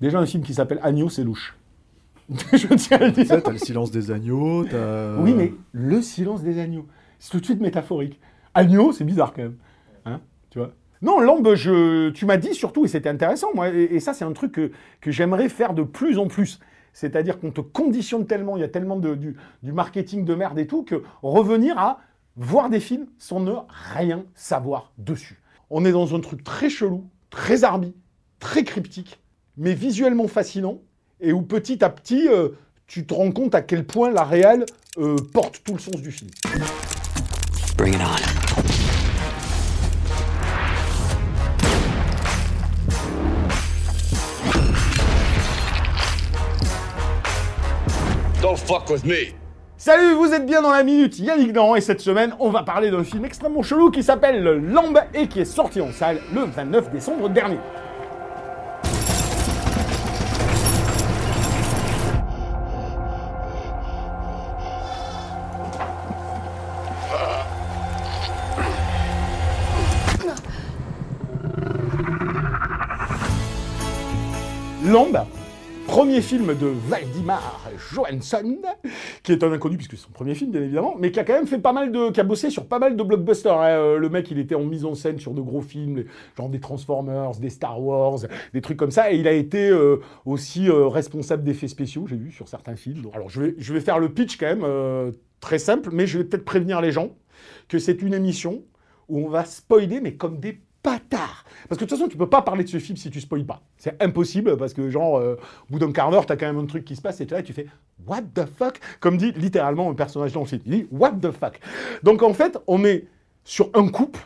Déjà, un film qui s'appelle Agneau, c'est louche. Je tiens à le dire. t'as le silence des agneaux, t'as... Oui, mais le silence des agneaux, c'est tout de suite métaphorique. Agneau, c'est bizarre quand même. Hein tu vois non, Lambe, je, tu m'as dit surtout, et c'était intéressant, moi, et, et ça, c'est un truc que, que j'aimerais faire de plus en plus. C'est-à-dire qu'on te conditionne tellement, il y a tellement de, du, du marketing de merde et tout, que revenir à voir des films sans ne rien savoir dessus. On est dans un truc très chelou, très arbi, très cryptique, mais visuellement fascinant, et où petit à petit, euh, tu te rends compte à quel point la réelle euh, porte tout le sens du film. Bring it on. Don't fuck with me. Salut, vous êtes bien dans la minute Yannick Dahan et cette semaine, on va parler d'un film extrêmement chelou qui s'appelle Lambe et qui est sorti en salle le 29 décembre dernier. Lambe, premier film de Valdimar Johansson, qui est un inconnu puisque c'est son premier film bien évidemment, mais qui a quand même fait pas mal de, qui a bossé sur pas mal de blockbusters. hein. Euh, Le mec, il était en mise en scène sur de gros films, genre des Transformers, des Star Wars, des trucs comme ça, et il a été euh, aussi euh, responsable d'effets spéciaux, j'ai vu sur certains films. Alors je vais, je vais faire le pitch quand même très simple, mais je vais peut-être prévenir les gens que c'est une émission où on va spoiler, mais comme des bâtards. Parce que de toute façon, tu peux pas parler de ce film si tu spoiles pas. C'est impossible, parce que genre, euh, au bout d'un quart d'heure, t'as quand même un truc qui se passe, et tu là, tu fais « What the fuck ?» Comme dit littéralement un personnage dans le film. Il dit « What the fuck ?» Donc en fait, on est sur un couple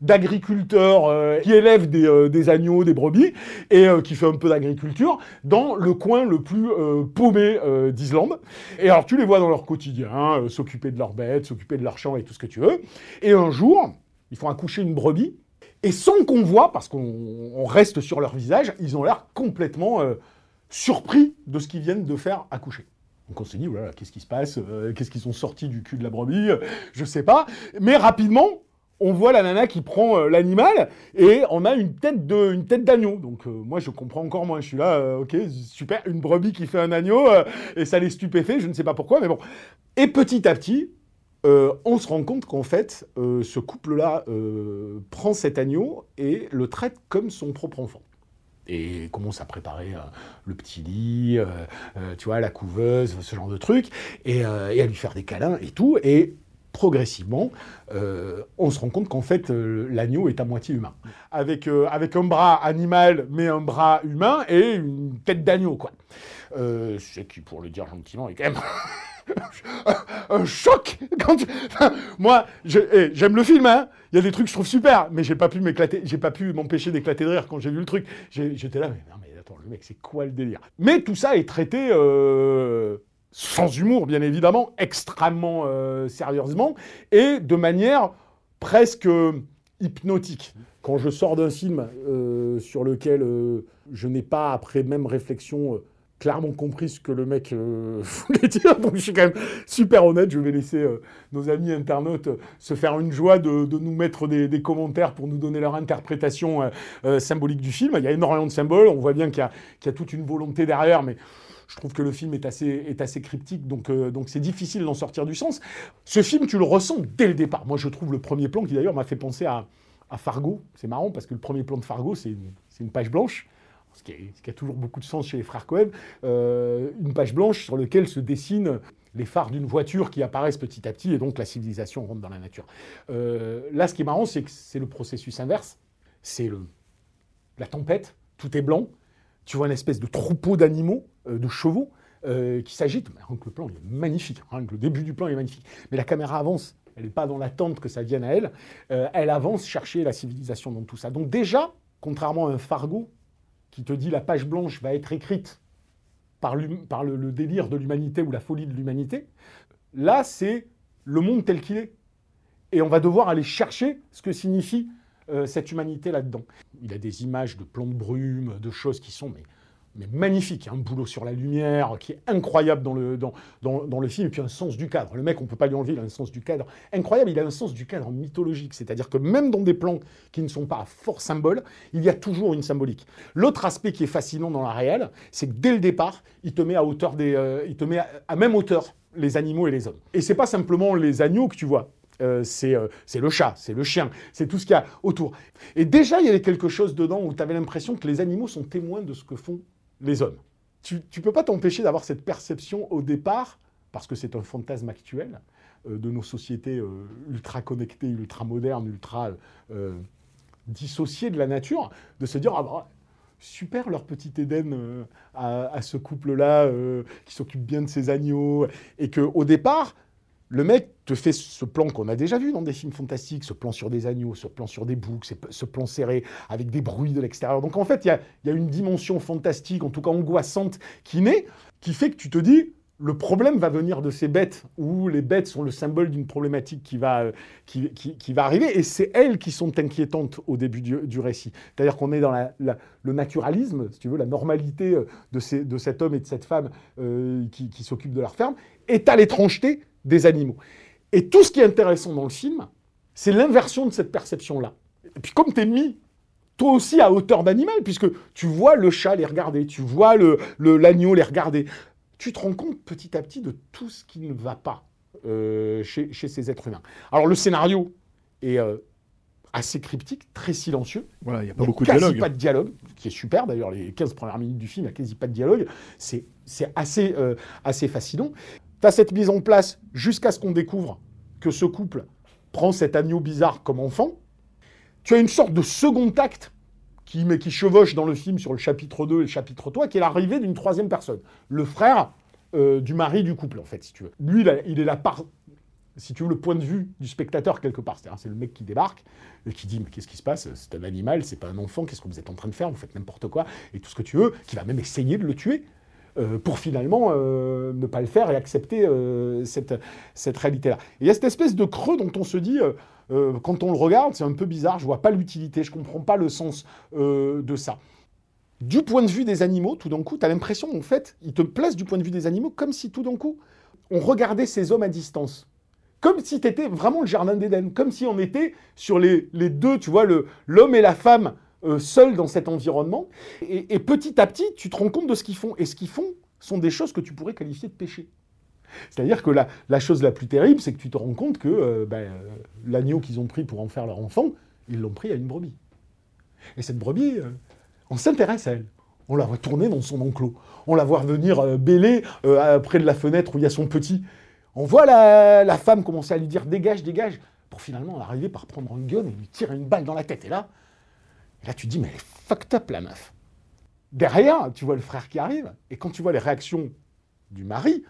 d'agriculteurs euh, qui élèvent des, euh, des agneaux, des brebis, et euh, qui fait un peu d'agriculture, dans le coin le plus paumé d'Islande. Et alors tu les vois dans leur quotidien, s'occuper de leurs bêtes, s'occuper de leurs champs et tout ce que tu veux. Et un jour, ils font accoucher une brebis, et sans qu'on voit, parce qu'on on reste sur leur visage, ils ont l'air complètement euh, surpris de ce qu'ils viennent de faire accoucher. Donc on se dit, voilà, qu'est-ce qui se passe Euh, Qu'est-ce qu'ils sont sortis du cul de la brebis Euh, Je sais pas. Mais rapidement, on voit la nana qui prend l'animal et on a une tête tête d'agneau. Donc moi je comprends encore moins. Je suis là, ok, super, une brebis qui fait un agneau et ça les stupéfait. Je ne sais pas pourquoi, mais bon. Et petit à petit, euh, on se rend compte qu'en fait, euh, ce couple-là euh, prend cet agneau et le traite comme son propre enfant. Et commence à préparer le petit lit, tu vois, la couveuse, ce genre de trucs, et, et à lui faire des câlins et tout. Et progressivement, on se rend compte qu'en fait, l'agneau est à moitié humain. Avec, avec un bras animal, mais un bras humain, et une tête d'agneau, quoi. Ce qui, pour le dire gentiment, est quand même un choc quand moi eh, j'aime le film hein. Il y a des trucs que je trouve super mais j'ai pas pu m'éclater j'ai pas pu m'empêcher d'éclater de rire quand j'ai vu le truc. J'étais là mais non mais attends le mec c'est quoi le délire? Mais tout ça est traité euh, sans humour bien évidemment extrêmement euh, sérieusement et de manière presque euh, hypnotique. Quand je sors d'un film sur lequel je n'ai pas après même réflexion clairement compris ce que le mec euh, voulait dire. Donc je suis quand même super honnête. Je vais laisser euh, nos amis internautes euh, se faire une joie de, de nous mettre des, commentaires pour nous donner leur interprétation symbolique du film. Il y a énormément de symboles. On voit bien qu'il y, a- qu'il y a toute une volonté derrière, mais je trouve que le film est assez, est assez cryptique, donc donc c'est difficile d'en sortir du sens. Ce film, tu le ressens dès le départ. Moi, je trouve le premier plan qui d'ailleurs m'a fait penser à, à Fargo. C'est marrant parce que le premier plan de Fargo, c'est une, une page blanche ce qui, a toujours beaucoup de sens chez les frères Cohen, euh, une page blanche sur laquelle se dessinent les phares d'une voiture qui apparaissent petit à petit, et donc la civilisation rentre dans la nature. Euh, là, ce qui est marrant, c'est que c'est le processus inverse. C'est la tempête, tout est blanc, tu vois une espèce de troupeau d'animaux, euh, de chevaux, qui s'agite. Mais le plan est magnifique, le début du plan est magnifique. Mais la caméra avance, elle n'est pas dans l'attente que ça vienne à elle, elle avance chercher la civilisation dans tout ça. Donc déjà, contrairement à un Fargo qui te dit la page blanche va être écrite par, le, délire de l'humanité ou la folie de l'humanité, là c'est le monde tel qu'il est. Et on va devoir aller chercher ce que signifie euh, cette humanité là-dedans. Il a des images de plans de brume, de choses qui sont mais magnifique, un boulot sur la lumière qui est incroyable dans le, dans, dans, le film, et puis un sens du cadre. Le mec, on ne peut pas lui enlever, il a un sens du cadre incroyable, il a un sens du cadre mythologique, c'est-à-dire que même dans des plans qui ne sont pas à fort symbole, il y a toujours une symbolique. L'autre aspect qui est fascinant dans la réelle, c'est que dès le départ, il te met à hauteur des, euh, il te met à, même hauteur les animaux et les hommes. Et c'est pas simplement les agneaux que tu vois, euh, euh, c'est le chat, c'est le chien, c'est tout ce qu'il y a autour. Et déjà, il y avait quelque chose dedans où tu avais l'impression que les animaux sont témoins de ce que font les hommes. Tu ne peux pas t'empêcher d'avoir cette perception au départ, parce que c'est un fantasme actuel euh, de nos sociétés euh, ultra connectées, ultra modernes, ultra euh, dissociées de la nature, de se dire, ah bah, super leur petit Éden à, ce couple-là qui s'occupe bien de ses agneaux, et qu'au départ, le mec te fait ce plan qu'on a déjà vu dans des films fantastiques, ce plan sur des agneaux, ce plan sur des boucs, ce plan serré avec des bruits de l'extérieur. Donc en fait, il y, a, une dimension fantastique, en tout cas angoissante, qui naît, qui fait que tu te dis, le problème va venir de ces bêtes, où les bêtes sont le symbole d'une problématique qui va, qui, va arriver, et c'est elles qui sont inquiétantes au début du, récit. C'est-à-dire qu'on est dans le naturalisme, si tu veux, la normalité de, de cet homme et de cette femme euh, qui, qui s'occupent de leur ferme, est à l'étrangeté des animaux. Et tout ce qui est intéressant dans le film, c'est l'inversion de cette perception-là. Et puis comme tu es mis toi aussi à hauteur d'animal, puisque tu vois le chat les regarder, tu vois l'agneau le, les regarder, tu te rends compte petit à petit de tout ce qui ne va pas euh, chez, ces êtres humains. Alors le scénario est euh, assez cryptique, très silencieux. Voilà, il n'y a pas beaucoup de dialogue. pas de dialogue, qui est super d'ailleurs, les 15 premières minutes du film, il n'y a quasi pas de dialogue. C'est assez, euh, assez fascinant. Tu as cette mise en place jusqu'à ce qu'on découvre que ce couple prend cet agneau bizarre comme enfant. Tu as une sorte de second acte qui, mais qui chevauche dans le film sur le chapitre 2 et le chapitre 3, qui est l'arrivée d'une troisième personne, le frère euh, du mari du couple, en fait, si tu veux. Lui, il est la part, si tu veux, le point de vue du spectateur quelque part. C'est le mec qui débarque et qui dit mais qu'est-ce qui se passe? C'est un animal, c'est pas un enfant. Qu'est-ce que vous êtes en train de faire? Vous faites n'importe quoi et tout ce que tu veux. Qui va même essayer de le tuer. Euh, pour finalement euh, ne pas le faire et accepter euh, cette, cette réalité-là. Il y a cette espèce de creux dont on se dit, quand on le regarde, c'est un peu bizarre, je vois pas l'utilité, je comprends pas le sens de ça. Du point de vue des animaux, tout d'un coup, tu as l'impression, en fait, il te place du point de vue des animaux comme si tout d'un coup, on regardait ces hommes à distance. Comme si tu étais vraiment le jardin d'Éden, comme si on était sur les, les deux, tu vois, l'homme et la femme euh, seuls dans cet environnement. Et, petit à petit, tu te rends compte de ce qu'ils font. Et ce qu'ils font sont des choses que tu pourrais qualifier de péché. C'est-à-dire que la, chose la plus terrible, c'est que tu te rends compte que euh, ben, euh, l'agneau qu'ils ont pris pour en faire leur enfant, ils l'ont pris à une brebis. Et cette brebis, on s'intéresse à elle. On la voit tourner dans son enclos. On la voit venir bêler près de la fenêtre où il y a son petit. On voit la, la, femme commencer à lui dire dégage, dégage, pour finalement arriver par prendre un gun et lui tirer une balle dans la tête. Et là, et là, tu te dis, mais elle est fucked up, la meuf. Derrière, tu vois le frère qui arrive, et quand tu vois les réactions du mari,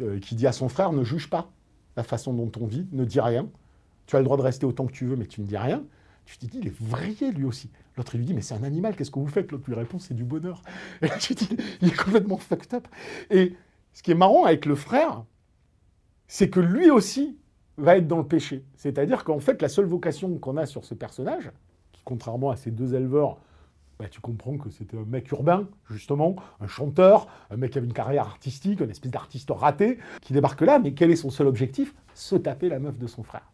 euh, qui dit à son frère, ne juge pas la façon dont on vit, ne dis rien. Tu as le droit de rester autant que tu veux, mais tu ne dis rien. Tu te dis, il est vrillé lui aussi. L'autre, il lui dit, mais c'est un animal, qu'est-ce que vous faites? L'autre lui répond, c'est du bonheur. Et tu te dis, il est complètement fucked up. Et ce qui est marrant avec le frère, c'est que lui aussi va être dans le péché. C'est-à-dire qu'en fait, la seule vocation qu'on a sur ce personnage, contrairement à ces deux éleveurs, bah, tu comprends que c'était un mec urbain, justement, un chanteur, un mec qui avait une carrière artistique, une espèce d'artiste raté, qui débarque là, mais quel est son seul objectif? Se taper la meuf de son frère.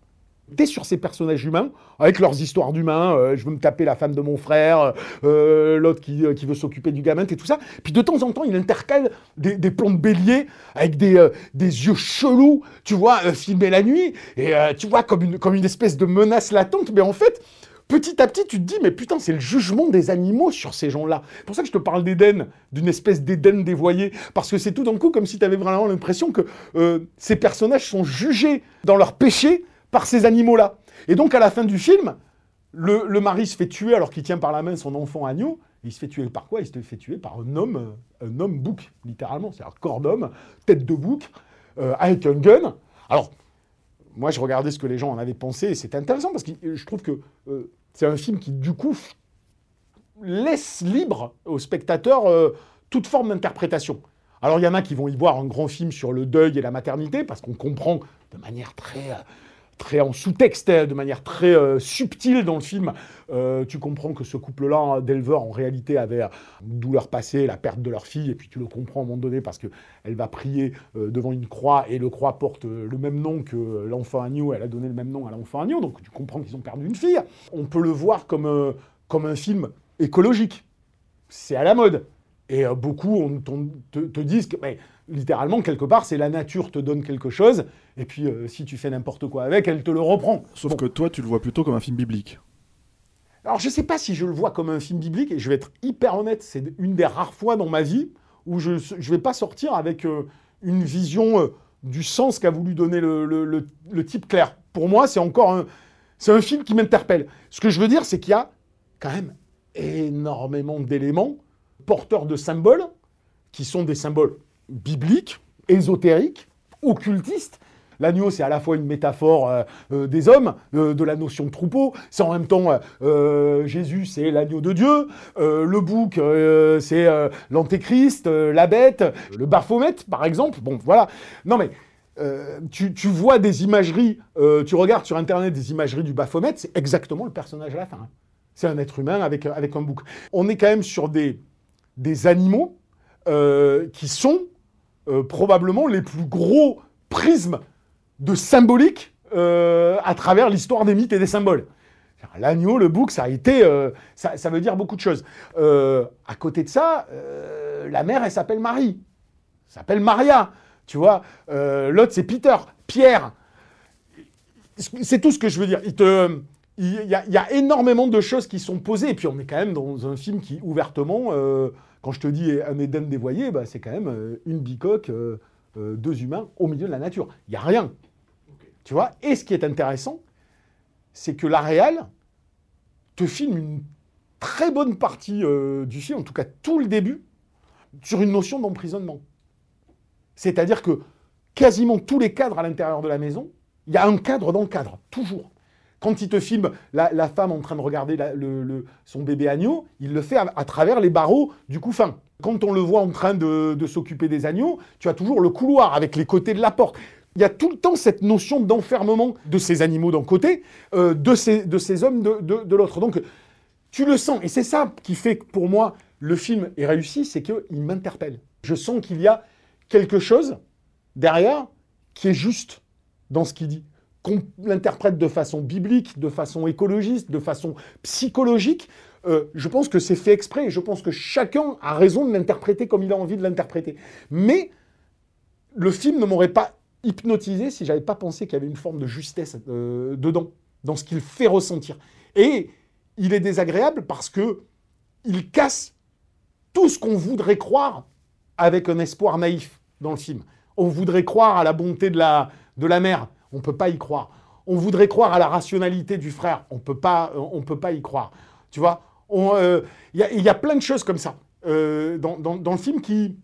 T'es sur ces personnages humains, avec leurs histoires d'humains, euh, je veux me taper la femme de mon frère, euh, l'autre qui, euh, qui, veut s'occuper du gamin, et tout ça. Puis de temps en temps, il intercale des, des plans de bélier avec des, des yeux chelous, tu vois, filmés la nuit, et tu vois, comme une, comme une espèce de menace latente, mais en fait, petit à petit, tu te dis, mais putain, c'est le jugement des animaux sur ces gens-là. C'est pour ça que je te parle d'Éden, d'une espèce d'Éden dévoyé, parce que c'est tout d'un coup comme si tu avais vraiment l'impression que euh, ces personnages sont jugés dans leur péché par ces animaux-là. Et donc, à la fin du film, le, mari se fait tuer alors qu'il tient par la main son enfant agneau, Il se fait tuer par quoi? Il se fait tuer par un homme, euh, un homme bouc, littéralement. C'est un corps d'homme, tête de bouc, euh, avec un gun. Alors, moi, je regardais ce que les gens en avaient pensé, et c'est intéressant parce que je trouve que euh, c'est un film qui, du coup, laisse libre au spectateur toute forme d'interprétation. Alors, il y en a qui vont y voir un grand film sur le deuil et la maternité, parce qu'on comprend de manière très très en sous-texte, hein, de manière très euh, subtile dans le film. Euh, tu comprends que ce couple-là d'éleveurs, en réalité, avait une douleur passée, la perte de leur fille, et puis tu le comprends à un moment donné parce qu'elle va prier euh, devant une croix, et le croix porte le même nom que l'enfant agneau, elle a donné le même nom à l'enfant agneau, donc tu comprends qu'ils ont perdu une fille. On peut le voir comme, comme un film écologique. C'est à la mode. Et beaucoup on, te, te, disent que littéralement, quelque part, c'est la nature te donne quelque chose, et puis euh, si tu fais n'importe quoi avec, elle te le reprend. Sauf que toi, tu le vois plutôt comme un film biblique. Alors, je ne sais pas si je le vois comme un film biblique, et je vais être hyper honnête, c'est une des rares fois dans ma vie où je ne vais pas sortir avec euh, une vision euh, du sens qu'a voulu donner le, type clair. Pour moi, c'est encore un, c'est un film qui m'interpelle. Ce que je veux dire, c'est qu'il y a quand même énormément d'éléments porteurs de symboles, qui sont des symboles biblique, ésotérique, occultiste. L'agneau, c'est à la fois une métaphore euh, euh, des hommes, euh, de la notion de troupeau. C'est en même temps Jésus, c'est l'agneau de Dieu. le bouc, c'est l'antéchrist, la bête, le Baphomet, par exemple. Bon, voilà. Non, mais tu, vois des imageries, tu regardes sur Internet des imageries du Baphomet, c'est exactement le personnage à la fin. C'est un être humain avec, avec un bouc. On est quand même sur des, des animaux qui sont euh, probablement les plus gros prismes de symbolique euh, à travers l'histoire des mythes et des symboles. L'agneau, le bouc, ça a été, euh, ça, ça, veut dire beaucoup de choses. à côté de ça, la mère, elle s'appelle Marie, elle s'appelle Maria, tu vois. L'autre, c'est Peter, Pierre. C'est tout ce que je veux dire. Il te, il y, a, il y, a, énormément de choses qui sont posées. Et puis on est quand même dans un film qui, ouvertement, quand je te dis un Éden dévoyé, bah, c'est quand même euh, une bicoque, euh, euh, deux humains au milieu de la nature. Il n'y a rien. Tu vois? Et ce qui est intéressant, c'est que la réal te filme une très bonne partie du film, en tout cas tout le début, sur une notion d'emprisonnement. C'est-à-dire que quasiment tous les cadres à l'intérieur de la maison, il y a un cadre dans le cadre, toujours. Quand il te filme la, femme en train de regarder son bébé agneau, il le fait à, travers les barreaux du couffin. Quand on le voit en train de, s'occuper des agneaux, tu as toujours le couloir avec les côtés de la porte. Il y a tout le temps cette notion d'enfermement de ces animaux d'un côté, euh, de, ces, hommes de, de l'autre. Donc, tu le sens. Et c'est ça qui fait que pour moi, le film est réussi, c'est qu'il m'interpelle. Je sens qu'il y a quelque chose derrière qui est juste dans ce qu'il dit qu'on l'interprète de façon biblique, de façon écologiste, de façon psychologique, euh, je pense que c'est fait exprès. Je pense que chacun a raison de l'interpréter comme il a envie de l'interpréter. Mais le film ne m'aurait pas hypnotisé si j'avais pas pensé qu'il y avait une forme de justesse euh, dedans, dans ce qu'il fait ressentir. Et il est désagréable parce que il casse tout ce qu'on voudrait croire avec un espoir naïf dans le film. On voudrait croire à la bonté de la, de la mère. On ne peut pas y croire. On voudrait croire à la rationalité du frère. On euh, on peut pas y croire. Tu vois Il euh, y, a plein de choses comme ça euh, dans, le film qui,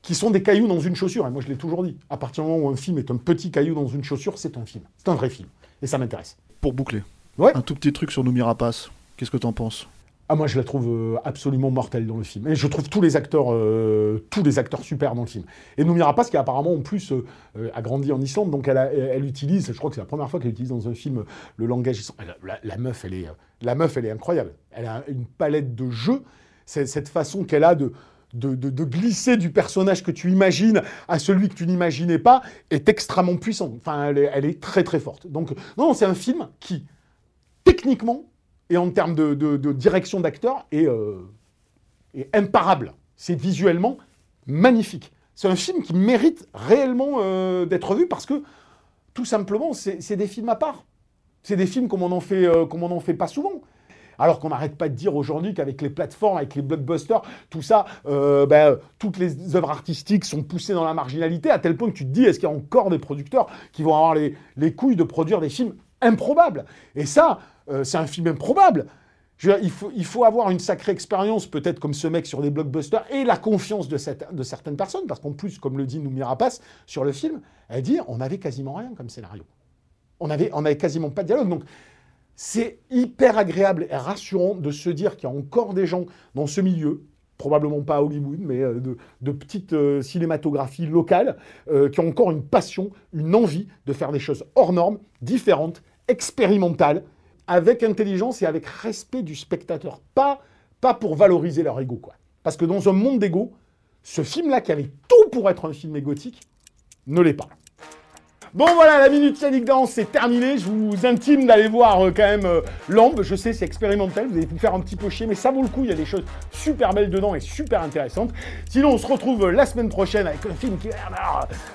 qui sont des cailloux dans une chaussure. Et moi, je l'ai toujours dit. À partir du moment où un film est un petit caillou dans une chaussure, c'est un film. C'est un vrai film. Et ça m'intéresse. Pour boucler. Ouais. Un tout petit truc sur Noumi Rapace. Qu'est-ce que tu en penses? Ah, moi, je la trouve euh, absolument mortelle dans le film. Et je trouve tous les acteurs, euh, tous les acteurs super dans le film. Et Noomi Rapace, qui apparemment, en plus, euh, a grandi en Islande, donc elle, utilise, je crois que c'est la première fois qu'elle utilise dans un film le langage. La, la, meuf, elle est, la meuf, elle est incroyable. Elle a une palette de jeux. Cette façon qu'elle a de, de, de, glisser du personnage que tu imagines à celui que tu n'imaginais pas est extrêmement puissante. Enfin, elle est, elle est très très forte. Donc, non, c'est un film qui, techniquement, et en termes de, direction d'acteur euh, est, imparable. C'est visuellement magnifique. C'est un film qui mérite réellement euh, d'être vu parce que, tout simplement, c'est des films à part. C'est des films comme on n'en fait, euh, fait pas souvent. Alors qu'on n'arrête pas de dire aujourd'hui qu'avec les plateformes, avec les blockbusters, tout ça, ben, toutes les œuvres artistiques sont poussées dans la marginalité, à tel point que tu te dis, est-ce qu'il y a encore des producteurs qui vont avoir les couilles de produire des films improbables? Et ça, euh, c'est un film improbable. Il, faut, avoir une sacrée expérience, peut-être comme ce mec sur des blockbusters, et la confiance de, certaines personnes, parce qu'en plus, comme le dit Noumi Rapace sur le film, elle dit on avait quasiment rien comme scénario. On avait, on avait quasiment pas de dialogue. Donc, c'est hyper agréable et rassurant de se dire qu'il y a encore des gens dans ce milieu, probablement pas à Hollywood, mais euh, de, petites euh, cinématographies locales, qui ont encore une passion, une envie de faire des choses hors normes, différentes, expérimentales, avec intelligence et avec respect du spectateur. Pas, pas pour valoriser leur ego, quoi. Parce que dans un monde d'ego, ce film-là, qui avait tout pour être un film égotique, ne l'est pas. Bon voilà, la minute Yannick Danse, c'est terminé. Je vous intime d'aller voir euh, quand même euh, Lambe. Je sais, c'est expérimental, vous allez vous faire un petit peu chier, mais ça vaut le coup. Il y a des choses super belles dedans et super intéressantes. Sinon, on se retrouve euh, la semaine prochaine avec un film qui est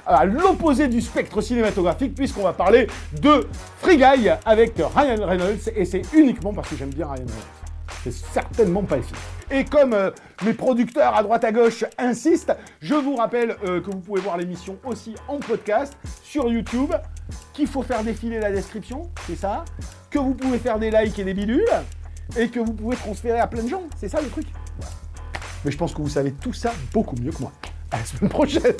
à l'opposé du spectre cinématographique, puisqu'on va parler de Free Guy avec Ryan Reynolds. Et c'est uniquement parce que j'aime bien Ryan Reynolds. C'est certainement pas film. Et comme euh, mes producteurs à droite à gauche insistent, je vous rappelle euh, que vous pouvez voir l'émission aussi en podcast sur YouTube, qu'il faut faire défiler la description, c'est ça, que vous pouvez faire des likes et des bidules, et que vous pouvez transférer à plein de gens, c'est ça le truc. Mais je pense que vous savez tout ça beaucoup mieux que moi. À la semaine prochaine